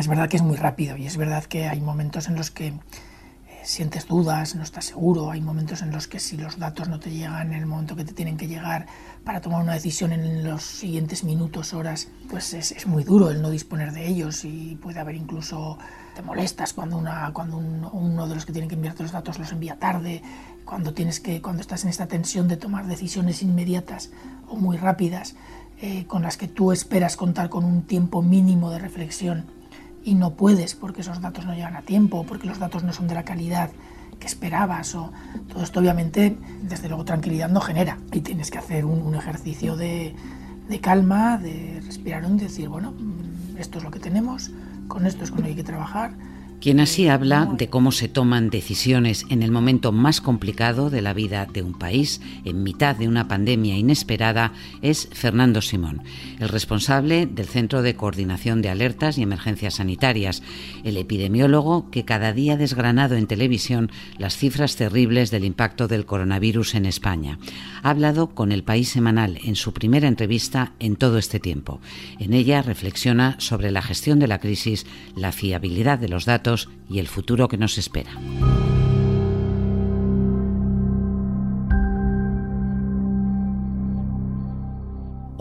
es verdad que es muy rápido y es verdad que hay momentos en los que sientes dudas, no estás seguro, hay momentos en los que si los datos no te llegan en el momento que te tienen que llegar para tomar una decisión en los siguientes minutos, horas, pues es, muy duro el no disponer de ellos y puede haber incluso, te molestas cuando uno de los que tienen que enviarte los datos los envía tarde, cuando, tienes que, cuando estás en esta tensión de tomar decisiones inmediatas o muy rápidas, eh, con las que tú esperas contar con un tiempo mínimo de reflexión y no puedes porque esos datos no llegan a tiempo, porque los datos no son de la calidad que esperabas o todo esto obviamente desde luego tranquilidad no genera. Y tienes que hacer un, ejercicio de, de, calma, de respirar y decir bueno mm, esto es lo que tenemos, con esto es con lo que hay que trabajar quien así habla de cómo se toman decisiones en el momento más complicado de la vida de un país, en mitad de una pandemia inesperada, es Fernando Simón, el responsable del Centro de Coordinación de Alertas y Emergencias Sanitarias, el epidemiólogo que cada día ha desgranado en televisión las cifras terribles del impacto del coronavirus en España. Ha hablado con El País Semanal en su primera entrevista en todo este tiempo. En ella reflexiona sobre la gestión de la crisis, la fiabilidad de los datos, y el futuro que nos espera.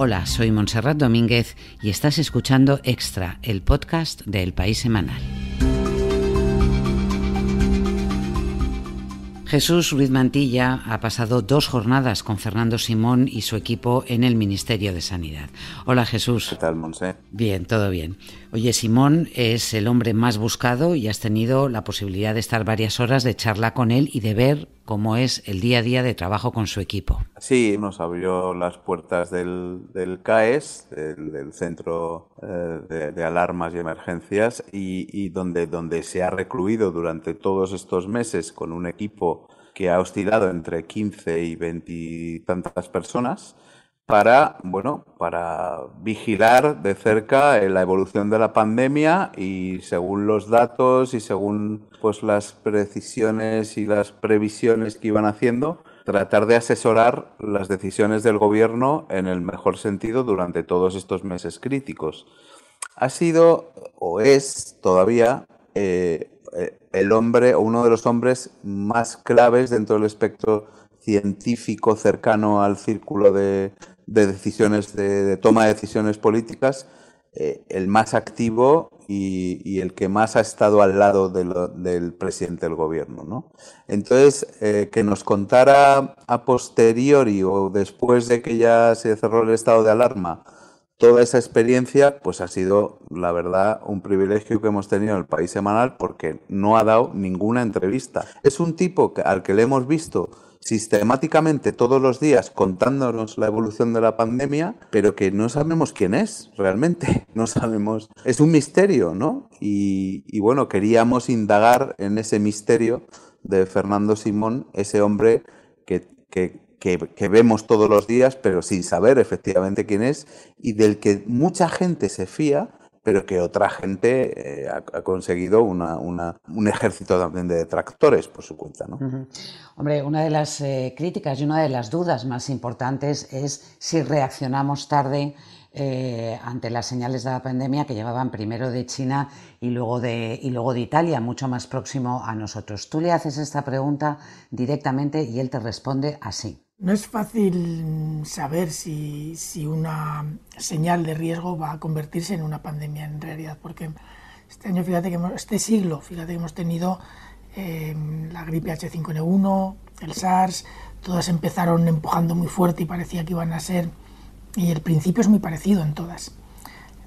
Hola, soy Montserrat Domínguez y estás escuchando Extra, el podcast de El País Semanal. Jesús Ruiz Mantilla ha pasado dos jornadas con Fernando Simón y su equipo en el Ministerio de Sanidad. Hola Jesús. ¿Qué tal, Monse? Bien, todo bien. Oye, Simón es el hombre más buscado y has tenido la posibilidad de estar varias horas de charla con él y de ver cómo es el día a día de trabajo con su equipo. Sí, nos abrió las puertas del, CAES, del, Centro eh, de, Alarmas y Emergencias, y, donde, donde se ha recluido durante todos estos meses con un equipo que ha oscilado entre 15 y 20 y tantas personas para, bueno, para vigilar de cerca la evolución de la pandemia y según los datos y según pues las precisiones y las previsiones que iban haciendo, tratar de asesorar las decisiones del gobierno en el mejor sentido durante todos estos meses críticos. Ha sido o es todavía eh, el hombre o uno de los hombres más claves dentro del espectro científico cercano al círculo de, de decisiones, de, toma de decisiones políticas, eh, el más activo y, el que más ha estado al lado del presidente del gobierno. ¿no? Entonces, eh, que nos contara a posteriori o después de que ya se cerró el estado de alarma, toda esa experiencia, pues ha sido, la verdad, un privilegio que hemos tenido en el país semanal porque no ha dado ninguna entrevista. Es un tipo al que le hemos visto sistemáticamente todos los días contándonos la evolución de la pandemia, pero que no sabemos quién es realmente, no sabemos, es un misterio, ¿no? Y, bueno, queríamos indagar en ese misterio de Fernando Simón, ese hombre que, que, vemos todos los días, pero sin saber efectivamente quién es, y del que mucha gente se fía, pero que otra gente eh, ha, conseguido una, un ejército también de detractores por su cuenta. ¿no? Hombre, una de las eh, críticas y una de las dudas más importantes es si reaccionamos tarde eh, ante las señales de la pandemia que llevaban primero de China y luego de, y luego de Italia, mucho más próximo a nosotros. Tú le haces esta pregunta directamente y él te responde así. No es fácil saber si, una señal de riesgo va a convertirse en una pandemia en realidad, porque este año, fíjate que este siglo, fíjate que hemos tenido eh, la gripe H5N1, el SARS, todas empezaron empujando muy fuerte y parecía que iban a ser, y el principio es muy parecido en todas.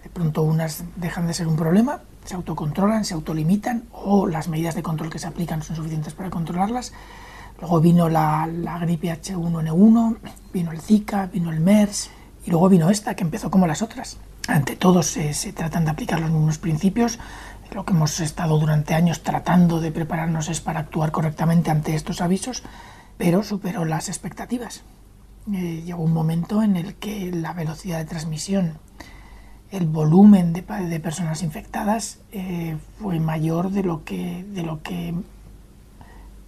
De pronto unas dejan de ser un problema, se autocontrolan, se autolimitan, o las medidas de control que se aplican son suficientes para controlarlas Luego vino la, gripe H1N1, vino el Zika, vino el MERS y luego vino esta que empezó como las otras. Ante todo se, tratan de aplicar los mismos principios. Lo que hemos estado durante años tratando de prepararnos es para actuar correctamente ante estos avisos, pero superó las expectativas. Eh, llegó un momento en el que la velocidad de transmisión, el volumen de, personas infectadas eh, fue mayor de lo que, de lo que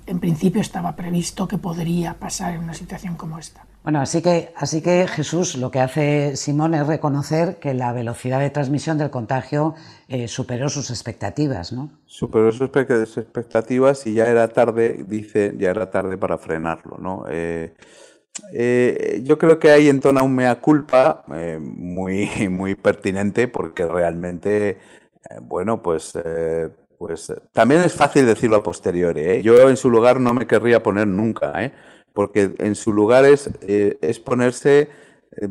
en principio estaba previsto que podría pasar en una situación como esta. Bueno, así que, así que Jesús, lo que hace Simón es reconocer que la velocidad de transmisión del contagio eh, superó sus expectativas, ¿no? Superó sus expectativas y ya era tarde, dice, ya era tarde para frenarlo, ¿no? Eh, eh, yo creo que ahí entona un mea culpa muy, muy pertinente porque realmente, bueno, pues pues también es fácil decirlo a posteriori. ¿eh? Yo en su lugar no me querría poner nunca, ¿eh? porque en su lugar es, eh, es ponerse, eh,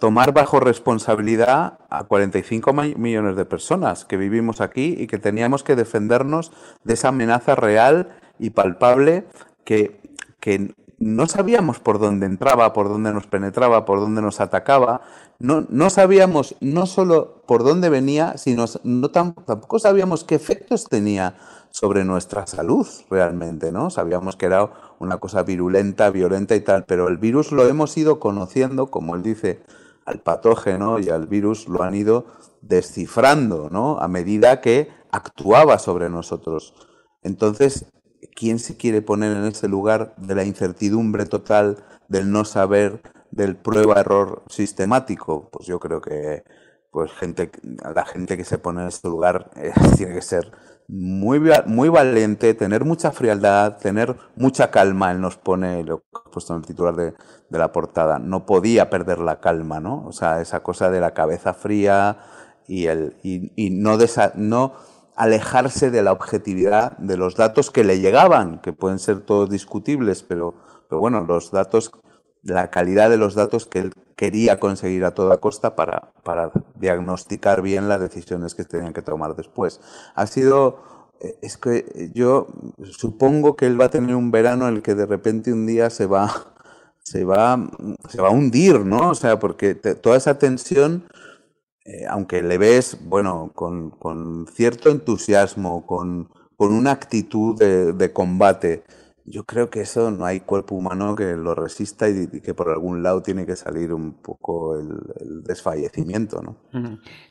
tomar bajo responsabilidad a 45 millones de personas que vivimos aquí y que teníamos que defendernos de esa amenaza real y palpable que, que no sabíamos por dónde entraba, por dónde nos penetraba, por dónde nos atacaba. No, no sabíamos no solo por dónde venía, sino no tampoco sabíamos qué efectos tenía sobre nuestra salud realmente, ¿no? Sabíamos que era una cosa virulenta, violenta y tal, pero el virus lo hemos ido conociendo, como él dice, al patógeno y al virus lo han ido descifrando, ¿no? A medida que actuaba sobre nosotros. Entonces, ¿quién se quiere poner en ese lugar de la incertidumbre total, del no saber, del prueba-error sistemático? Pues yo creo que pues gente, la gente que se pone en ese lugar eh, tiene que ser muy, muy valiente, tener mucha frialdad, tener mucha calma. Él nos pone, lo he puesto en el titular de, de la portada, no podía perder la calma, ¿no? O sea, esa cosa de la cabeza fría y, el, y, y no, desa, no alejarse de la objetividad de los datos que le llegaban, que pueden ser todos discutibles, pero, pero bueno, los datos, la calidad de los datos que él quería conseguir a toda costa para, para diagnosticar bien las decisiones que tenían que tomar después. Ha sido, eh, es que yo supongo que él va a tener un verano en el que de repente un día se va, se va, se va a hundir, ¿no? O sea, porque toda esa tensión eh, aunque le ves, bueno, con, con cierto entusiasmo, con, con una actitud de, de, combate, yo creo que eso no hay cuerpo humano que lo resista y, y que por algún lado tiene que salir un poco el, el desfallecimiento, ¿no?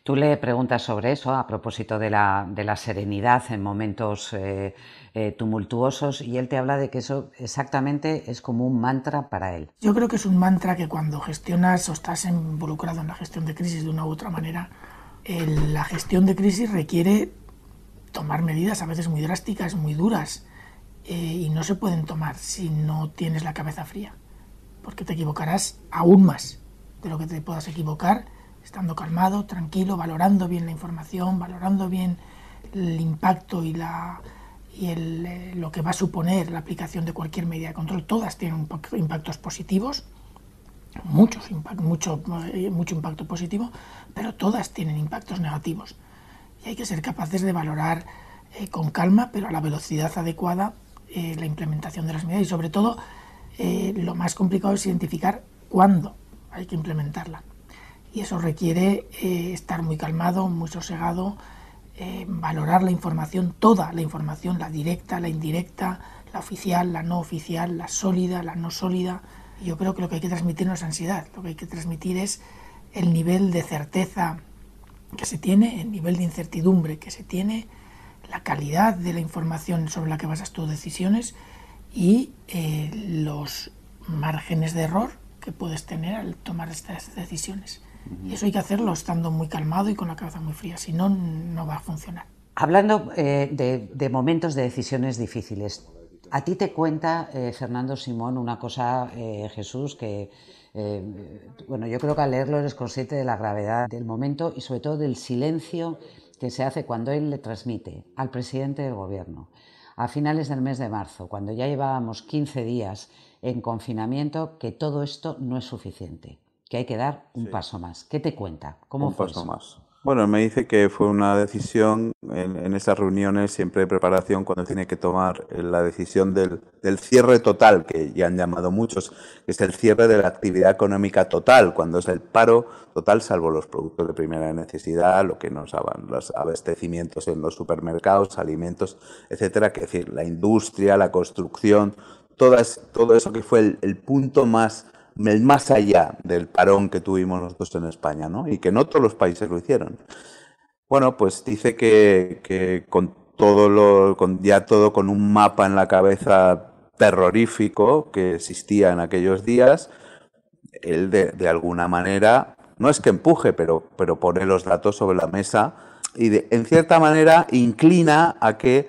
Tú le preguntas sobre eso a propósito de la, de la serenidad en momentos eh, eh, tumultuosos y él te habla de que eso exactamente es como un mantra para él. Yo creo que es un mantra que cuando gestionas o estás involucrado en la gestión de crisis de una u otra manera, el, la gestión de crisis requiere tomar medidas a veces muy drásticas, muy duras, eh, y no se pueden tomar si no tienes la cabeza fría, porque te equivocarás aún más de lo que te puedas equivocar estando calmado, tranquilo, valorando bien la información, valorando bien el impacto y la y el, eh, lo que va a suponer la aplicación de cualquier medida de control, todas tienen impactos positivos, muchos mucho, eh, mucho impacto positivo, pero todas tienen impactos negativos. Y hay que ser capaces de valorar con calma, pero a la velocidad adecuada, eh, la implementación de las medidas y sobre todo eh, lo más complicado es identificar cuándo hay que implementarla. Y eso requiere eh, estar muy calmado, muy sosegado, valorar la información, toda la información, la directa, la indirecta, la oficial, la no oficial, la sólida, la no sólida. Yo creo que lo que hay que transmitir no es ansiedad, lo que hay que transmitir es el nivel de certeza que se tiene, el nivel de incertidumbre que se tiene, la calidad de la información sobre la que basas tus decisiones y eh, los márgenes de error que puedes tener al tomar estas decisiones. Y eso hay que hacerlo estando muy calmado y con la cabeza muy fría, si no, no va a funcionar. Hablando eh, de, de, momentos de decisiones difíciles, a ti te cuenta eh, Fernando Simón una cosa, eh, Jesús, que eh, bueno, yo creo que al leerlo eres consciente de la gravedad del momento y sobre todo del silencio que se hace cuando él le transmite al presidente del gobierno a finales del mes de marzo, cuando ya llevábamos 15 días en confinamiento, que todo esto no es suficiente que hay que dar un sí. paso más. ¿Qué te cuenta? ¿Cómo un fue paso eso? más. Bueno, me dice que fue una decisión en, en, esas reuniones, siempre de preparación, cuando tiene que tomar la decisión del, del, cierre total, que ya han llamado muchos, que es el cierre de la actividad económica total, cuando es el paro total, salvo los productos de primera necesidad, lo que nos hagan, los abastecimientos en los supermercados, alimentos, etcétera, que es decir, la industria, la construcción, todas, todo eso que fue el punto más el más allá del parón que tuvimos nosotros en España, ¿no? Y que no todos los países lo hicieron. Bueno, pues dice que, con todo lo, con, ya todo con un mapa en la cabeza terrorífico que existía en aquellos días, él de, de alguna manera, no es que empuje, pero, pero pone los datos sobre la mesa y de, en cierta manera inclina a que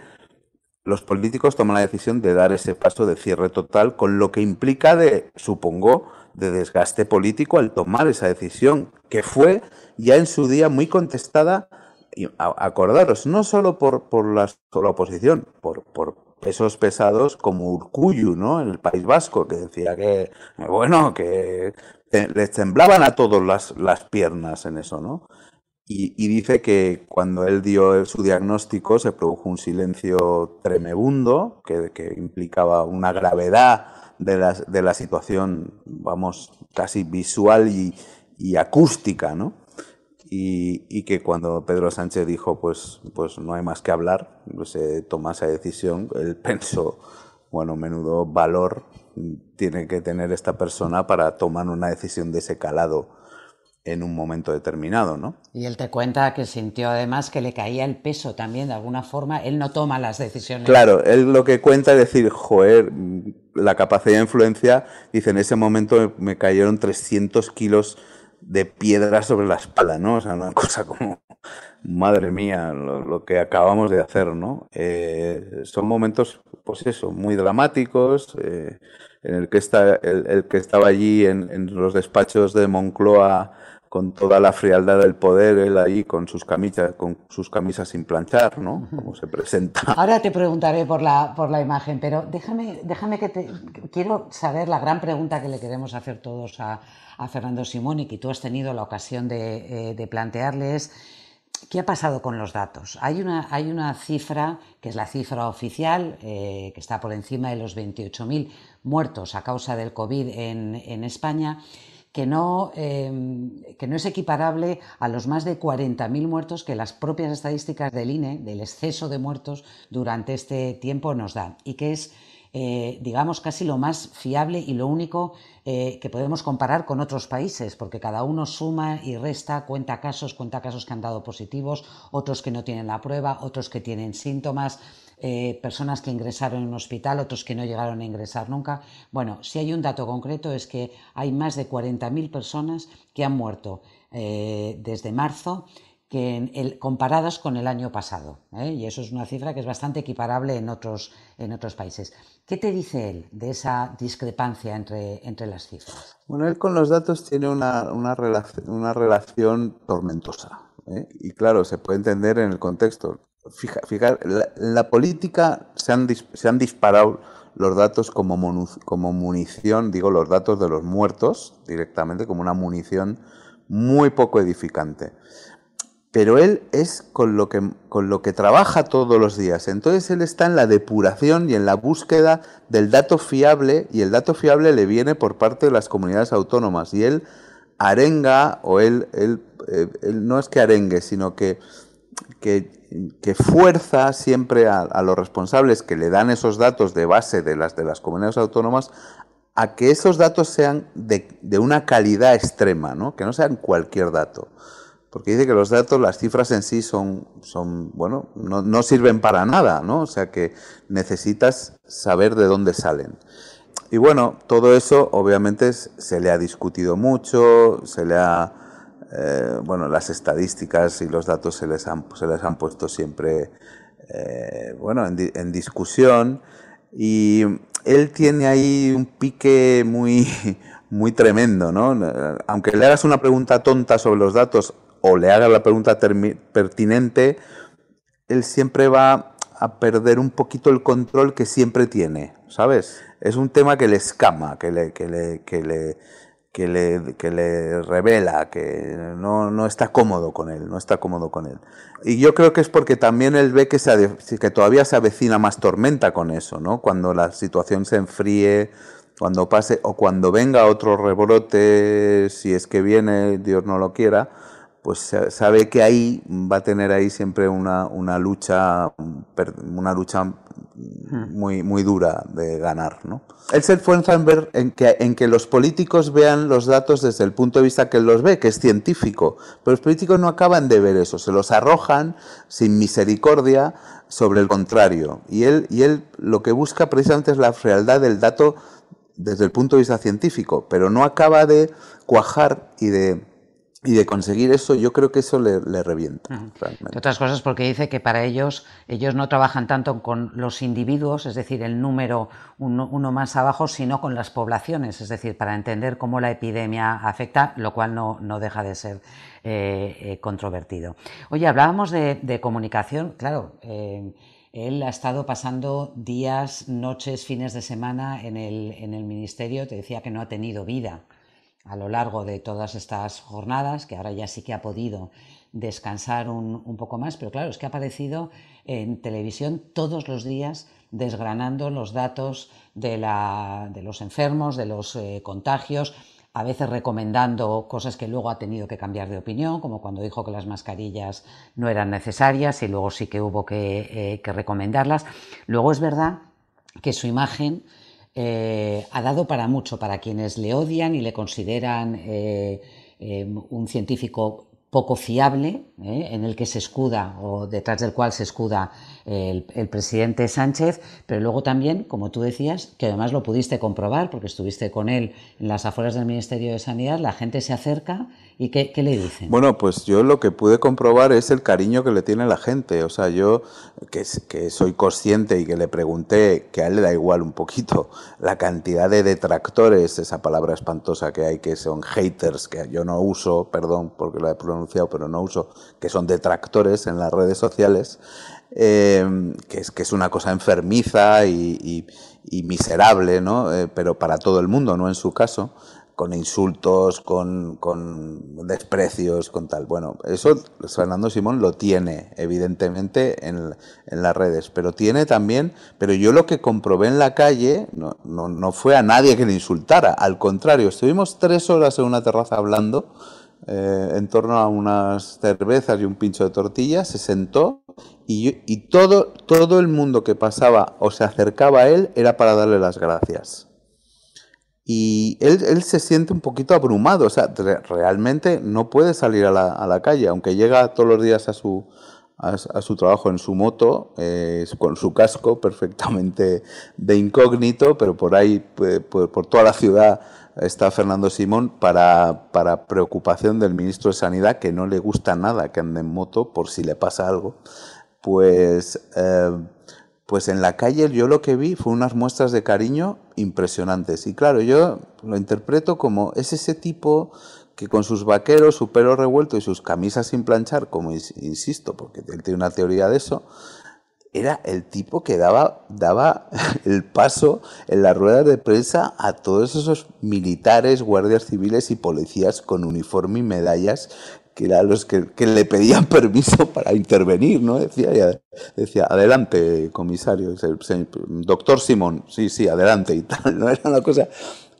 los políticos toman la decisión de dar ese paso de cierre total, con lo que implica de, supongo, de desgaste político al tomar esa decisión, que fue ya en su día muy contestada, y acordaros, no solo por, por, la, oposición, por, por pesos pesados como Urcuyu, ¿no? En el País Vasco, que decía que, bueno, que les temblaban a todos las, las piernas en eso, ¿no? Y, dice que cuando él dio su diagnóstico se produjo un silencio tremebundo que, implicaba una gravedad de la, de la, situación, vamos, casi visual y, y acústica, ¿no? Y, y, que cuando Pedro Sánchez dijo, pues, pues no hay más que hablar, se toma esa decisión, él pensó, bueno, menudo valor tiene que tener esta persona para tomar una decisión de ese calado en un momento determinado, ¿no? Y él te cuenta que sintió además que le caía el peso también, de alguna forma, él no toma las decisiones. Claro, él lo que cuenta es decir, joder, la capacidad de influencia, dice, en ese momento me cayeron 300 kilos de piedra sobre la espalda, ¿no? O sea, una cosa como, madre mía, lo, que acabamos de hacer, ¿no? Eh, son momentos, pues eso, muy dramáticos, eh, en el que, está, el, que estaba allí en, en los despachos de Moncloa con toda la frialdad del poder, él ahí con sus camisas, con sus camisas sin planchar, ¿no? Como se presenta. Ahora te preguntaré por la, por la imagen, pero déjame, déjame que te. Quiero saber la gran pregunta que le queremos hacer todos a, a Fernando Simón y que tú has tenido la ocasión de, eh, de plantearles. ¿Qué ha pasado con los datos? Hay una, hay una cifra, que es la cifra oficial, eh, que está por encima de los 28.000 muertos a causa del COVID en, en España que no, em, que no es equiparable a los más de 40.000 muertos que las propias estadísticas del INE, del exceso de muertos durante este tiempo nos dan, y que es, eh, digamos, casi lo más fiable y lo único eh, que podemos comparar con otros países, porque cada uno suma y resta, cuenta casos, cuenta casos que han dado positivos, otros que no tienen la prueba, otros que tienen síntomas. Eh, personas que ingresaron en un hospital, otros que no llegaron a ingresar nunca. Bueno, si hay un dato concreto es que hay más de 40.000 personas que han muerto eh, desde marzo que comparadas con el año pasado. ¿eh? Y eso es una cifra que es bastante equiparable en otros, en otros países. ¿Qué te dice él de esa discrepancia entre, entre las cifras? Bueno, él con los datos tiene una, una, relación, una relación tormentosa. Y claro, se puede entender en el contexto. Fija, en la, política se han, se han disparado los datos como, como munición, digo, los datos de los muertos directamente como una munición muy poco edificante. Pero él es con lo, que, con lo que trabaja todos los días. Entonces él está en la depuración y en la búsqueda del dato fiable y el dato fiable le viene por parte de las comunidades autónomas. Y él arenga, o él, él, eh, él no es que arengue, sino que, que fuerza siempre a, los responsables que le dan esos datos de base de las, de las comunidades autónomas a que esos datos sean de, una calidad extrema, ¿no? que no sean cualquier dato. Porque dice que los datos, las cifras en sí son, son bueno, no, no sirven para nada, ¿no? O sea que necesitas saber de dónde salen. Y bueno, todo eso obviamente se le ha discutido mucho, se le ha eh, bueno, las estadísticas y los datos se les han, se les han puesto siempre eh, bueno, en, discusión y él tiene ahí un pique muy, muy tremendo, ¿no? Aunque le hagas una pregunta tonta sobre los datos o le hagas la pregunta pertinente, él siempre va a perder un poquito el control que siempre tiene, ¿sabes? Es un tema que le escama, que le, que le, que le, que le revela que no, no, está cómodo con él, no está cómodo con él. Y yo creo que es porque también él ve que, se, que todavía se avecina más tormenta con eso, ¿no? Cuando la situación se enfríe, cuando pase, o cuando venga otro rebrote, si es que viene, Dios no lo quiera, pues sabe que ahí va a tener ahí siempre una, una lucha, una lucha muy, muy dura de ganar. ¿no? Él se esfuerza en, ver, en, que, en que los políticos vean los datos desde el punto de vista que él los ve, que es científico, pero los políticos no acaban de ver eso, se los arrojan sin misericordia sobre el contrario. Y él, y él lo que busca precisamente es la frialdad del dato desde el punto de vista científico, pero no acaba de cuajar y de y de conseguir eso, yo creo que eso le, revienta. otras cosas porque dice que para ellos, ellos no trabajan tanto con los individuos, es decir, el número uno, más abajo, sino con las poblaciones, es decir, para entender cómo la epidemia afecta, lo cual no, no deja de ser eh, eh, controvertido. Oye, hablábamos de, comunicación, claro. Eh, él ha estado pasando días, noches, fines de semana en el, en el ministerio, te decía que no ha tenido vida a lo largo de todas estas jornadas, que ahora ya sí que ha podido descansar un, poco más, pero claro, es que ha aparecido en televisión todos los días desgranando los datos de, los enfermos, de los eh, contagios, a veces recomendando cosas que luego ha tenido que cambiar de opinión, como cuando dijo que las mascarillas no eran necesarias y luego sí que hubo que, eh, que recomendarlas. Luego es verdad que su imagen eh, ha dado para mucho, para quienes le odian y le consideran eh, eh, un científico poco fiable, en el que se escuda o detrás del cual se escuda el, presidente Sánchez, pero luego también, como tú decías, que además lo pudiste comprobar porque estuviste con él en las afueras del Ministerio de Sanidad, la gente se acerca y ¿qué, le dicen? Bueno, pues yo lo que pude comprobar es el cariño que le tiene la gente. O sea, yo que, que soy consciente y que le pregunté, que a él le da igual un poquito, la cantidad de detractores, esa palabra espantosa que hay, que son haters, que yo no uso, perdón porque lo he pronunciado, pero no uso, que son detractores en las redes sociales. Em, que, es, que es una cosa enfermiza y, miserable, ¿no? Eh, pero para todo el mundo, no en su caso, con insultos, con, con, desprecios, con tal. Bueno, eso Fernando Simón lo tiene, evidentemente, en, en, las redes, pero tiene también, pero yo lo que comprobé en la calle no, no, no fue a nadie que le insultara, al contrario, estuvimos tres horas en una terraza hablando eh, en torno a unas cervezas y un pincho de tortillas, se sentó y, todo, todo el mundo que pasaba o se acercaba a él era para darle las gracias. Y él, él se siente un poquito abrumado, o sea, realmente no puede salir a la, a la calle, aunque llega todos los días a su, a, su trabajo en su moto, eh, con su casco perfectamente de incógnito, pero por ahí, por toda la ciudad, está Fernando Simón para, para, preocupación del ministro de Sanidad, que no le gusta nada que ande en moto por si le pasa algo. Pues, eh, pues en la calle yo lo que vi fue unas muestras de cariño impresionantes. Y claro, yo lo interpreto como es ese tipo que con sus vaqueros, su pelo revuelto y sus camisas sin planchar, como insisto, porque él tiene una teoría de eso, era el tipo que daba, daba el paso en las ruedas de prensa a todos esos militares, guardias civiles y policías con uniforme y medallas que eran los que, le pedían permiso para intervenir, ¿no? Decía, decía adelante, comisario, doctor Simón, sí, sí, adelante y tal, ¿no? Era una cosa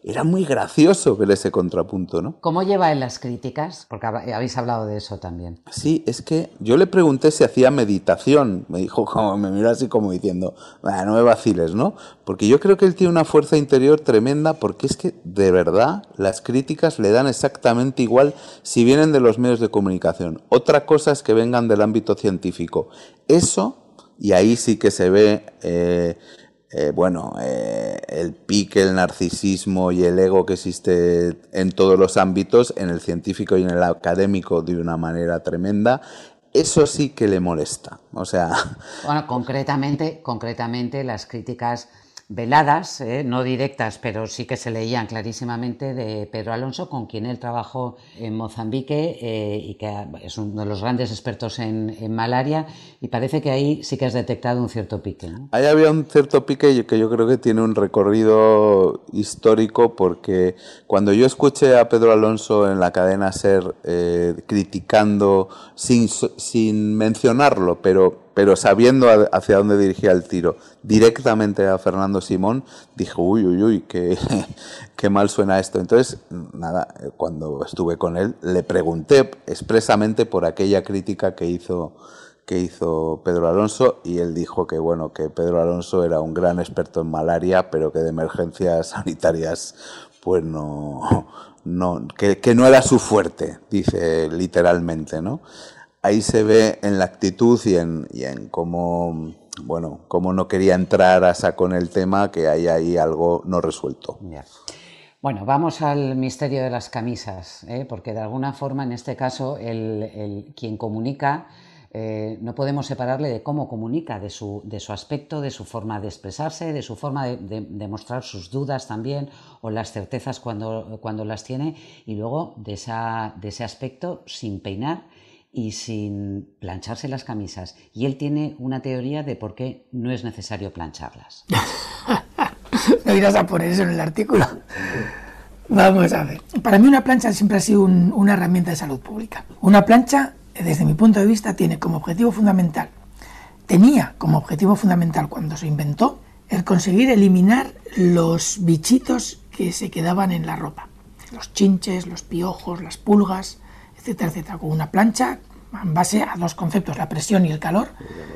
era muy gracioso ver ese contrapunto, ¿no? ¿Cómo lleva él las críticas? Porque habéis hablado de eso también. Sí, es que yo le pregunté si hacía meditación. Me dijo, como, me mira así como diciendo, no me vaciles, ¿no? Porque yo creo que él tiene una fuerza interior tremenda porque es que de verdad las críticas le dan exactamente igual si vienen de los medios de comunicación. Otra cosa es que vengan del ámbito científico. Eso, y ahí sí que se ve... Eh, eh, bueno, eh, el pique, el narcisismo y el ego que existe en todos los ámbitos, en el científico y en el académico de una manera tremenda, eso sí que le molesta. O sea. Bueno, concretamente, concretamente las críticas veladas, eh, no directas, pero sí que se leían clarísimamente de Pedro Alonso, con quien él trabajó en Mozambique eh, y que es uno de los grandes expertos en, malaria, y parece que ahí sí que has detectado un cierto pique. Ahí había un cierto pique que yo creo que tiene un recorrido histórico, porque cuando yo escuché a Pedro Alonso en la cadena SER eh, criticando, sin, sin mencionarlo, pero pero sabiendo hacia dónde dirigía el tiro directamente a Fernando Simón, dije, uy, uy, uy, qué, mal suena esto. Entonces, nada, cuando estuve con él, le pregunté expresamente por aquella crítica que hizo que hizo Pedro Alonso y él dijo que bueno que Pedro Alonso era un gran experto en malaria pero que de emergencias sanitarias pues no no que no era su fuerte dice literalmente no ahí se ve en la actitud y en, cómo bueno cómo no quería entrar a saco en el tema que hay ahí algo no resuelto Bueno, vamos al misterio de las camisas, ¿eh? porque de alguna forma, en este caso, el, quien comunica eh, no podemos separarle de cómo comunica, de su, aspecto, de su forma de expresarse, de su forma de, mostrar sus dudas también o las certezas cuando, cuando las tiene y luego esa, de ese aspecto sin peinar y sin plancharse las camisas. Y él tiene una teoría de por qué no es necesario plancharlas. no irás a poner eso en el artículo. Vamos a ver. Para mí una plancha siempre ha sido un, una herramienta de salud pública. Una plancha desde mi punto de vista, tiene como objetivo fundamental, tenía como objetivo fundamental cuando se inventó, el conseguir eliminar los bichitos que se quedaban en la ropa. Los chinches, los piojos, las pulgas, etcétera, etcétera. Con una plancha, en base a dos conceptos, la presión y el calor,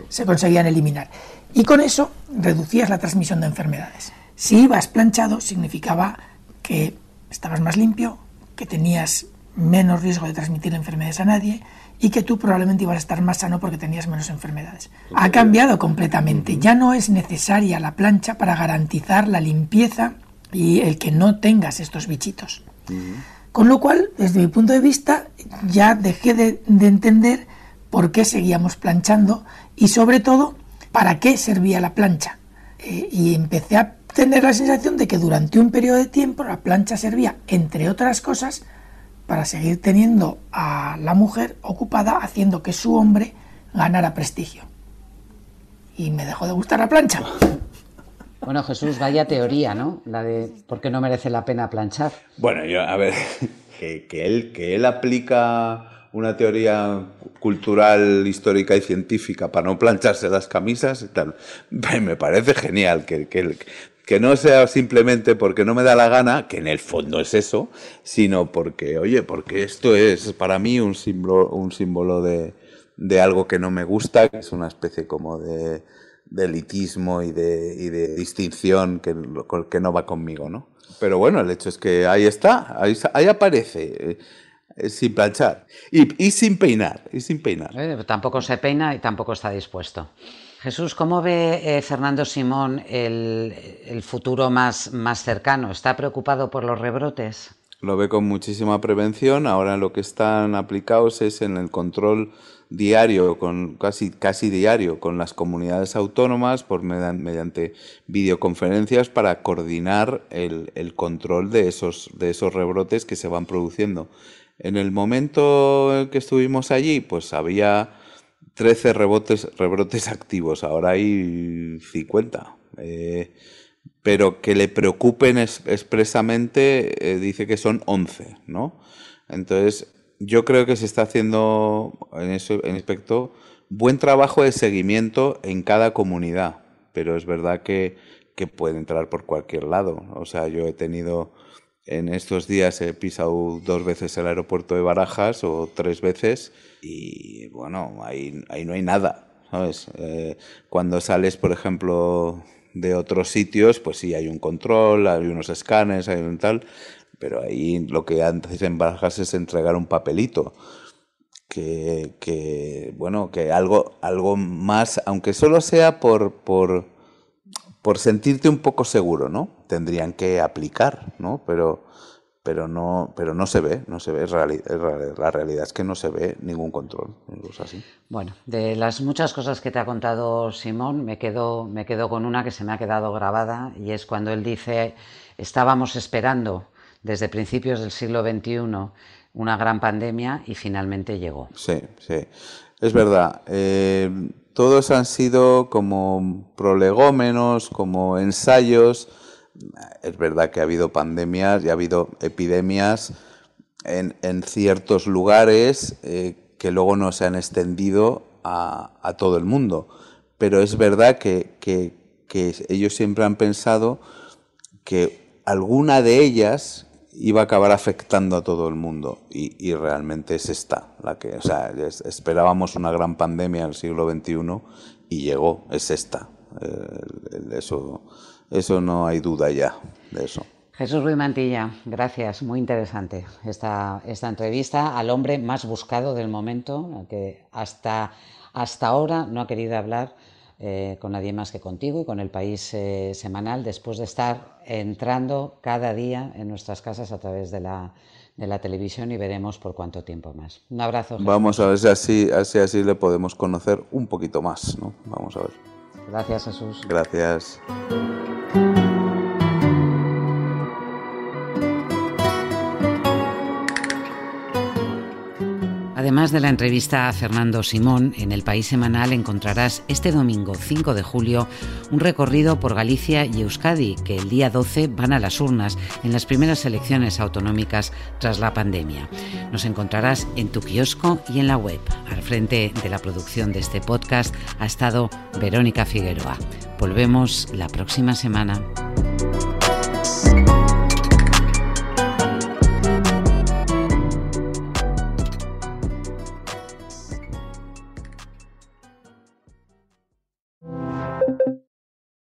se conseguían eliminar. Y con eso reducías la transmisión de enfermedades. Si ibas planchado, significaba que estabas más limpio, que tenías menos riesgo de transmitir enfermedades a nadie y que tú probablemente ibas a estar más sano porque tenías menos enfermedades. Ha cambiado completamente. Ya no es necesaria la plancha para garantizar la limpieza y el que no tengas estos bichitos. Con lo cual, desde mi punto de vista, ya dejé de, de entender por qué seguíamos planchando y sobre todo, para qué servía la plancha. Eh, y empecé a tener la sensación de que durante un periodo de tiempo la plancha servía, entre otras cosas, para seguir teniendo a la mujer ocupada haciendo que su hombre ganara prestigio. Y me dejó de gustar la plancha. Bueno, Jesús, vaya teoría, ¿no? La de por qué no merece la pena planchar. Bueno, yo, a ver, que, que, él, que él aplica una teoría cultural, histórica y científica para no plancharse las camisas y tal, me parece genial que, que, que no sea simplemente porque no me da la gana, que en el fondo es eso, sino porque, oye, porque esto es para mí un símbolo, un símbolo de, de algo que no me gusta, que es una especie como de, de elitismo y de, y de distinción que, que, no va conmigo, ¿no? Pero bueno, el hecho es que ahí está, ahí, ahí aparece, eh, sin planchar y, y, sin peinar, y sin peinar. Eh, tampoco se peina y tampoco está dispuesto. Jesús, ¿cómo ve eh, Fernando Simón el, el, futuro más, más cercano? ¿Está preocupado por los rebrotes? Lo ve con muchísima prevención. Ahora lo que están aplicados es en el control diario, con casi, casi diario, con las comunidades autónomas por mediante videoconferencias para coordinar el, el control de esos, de esos rebrotes que se van produciendo. En el momento en que estuvimos allí, pues había 13 rebotes, rebrotes activos, ahora hay 50. Eh, pero que le preocupen es, expresamente, eh, dice que son 11, ¿no? Entonces, yo creo que se está haciendo en ese en aspecto buen trabajo de seguimiento en cada comunidad, pero es verdad que, que puede entrar por cualquier lado. O sea, yo he tenido en estos días he pisado dos veces el aeropuerto de Barajas o tres veces y bueno, ahí, ahí no hay nada, ¿sabes? Eh, cuando sales, por ejemplo, de otros sitios, pues sí, hay un control, hay unos escanes, hay un tal, pero ahí lo que antes en Barajas es entregar un papelito. Que, que bueno, que algo, algo más, aunque solo sea por, por, por sentirte un poco seguro, ¿no? Tendrían que aplicar, ¿no? Pero, pero no, pero no se ve, no se ve. La realidad es que no se ve ningún control, así. Bueno, de las muchas cosas que te ha contado Simón, me quedo, me quedo con una que se me ha quedado grabada y es cuando él dice estábamos esperando desde principios del siglo XXI una gran pandemia y finalmente llegó. Sí, sí, es verdad. Eh, todos han sido como prolegómenos, como ensayos. Es verdad que ha habido pandemias y ha habido epidemias en, en ciertos lugares eh, que luego no se han extendido a, a, todo el mundo. Pero es verdad que, que, que ellos siempre han pensado que alguna de ellas iba a acabar afectando a todo el mundo y, realmente es esta la que, o sea, esperábamos una gran pandemia el siglo XXI y llegó, es esta. eso, eso no hay duda ya de eso. Jesús Ruiz Mantilla, gracias, muy interesante esta, esta entrevista al hombre más buscado del momento, que hasta, hasta ahora no ha querido hablar eh, con nadie más que contigo y con el país eh, semanal, después de estar entrando cada día en nuestras casas a través de la, de la televisión y veremos por cuánto tiempo más. Un abrazo. Vamos a ver si así, así, así le podemos conocer un poquito más, ¿no? Vamos a ver. Gracias, Jesús. Gracias. Además de la entrevista a Fernando Simón, en el País Semanal encontrarás este domingo 5 de julio un recorrido por Galicia y Euskadi, que el día 12 van a las urnas en las primeras elecciones autonómicas tras la pandemia. Nos encontrarás en tu kiosco y en la web. Al frente de la producción de este podcast ha estado Verónica Figueroa. Volvemos la próxima semana.